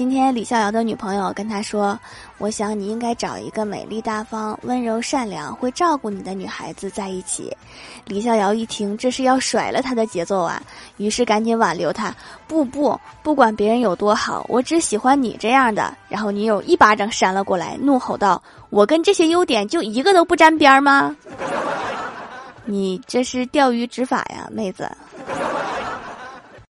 今天李逍遥的女朋友跟他说，我想你应该找一个美丽大方、温柔善良、会照顾你的女孩子在一起。李逍遥一听，这是要甩了他的节奏啊，于是赶紧挽留他：不不，不管别人有多好，我只喜欢你这样的。然后女友一巴掌扇了过来，怒吼道：我跟这些优点就一个都不沾边吗？你这是钓鱼执法呀，妹子！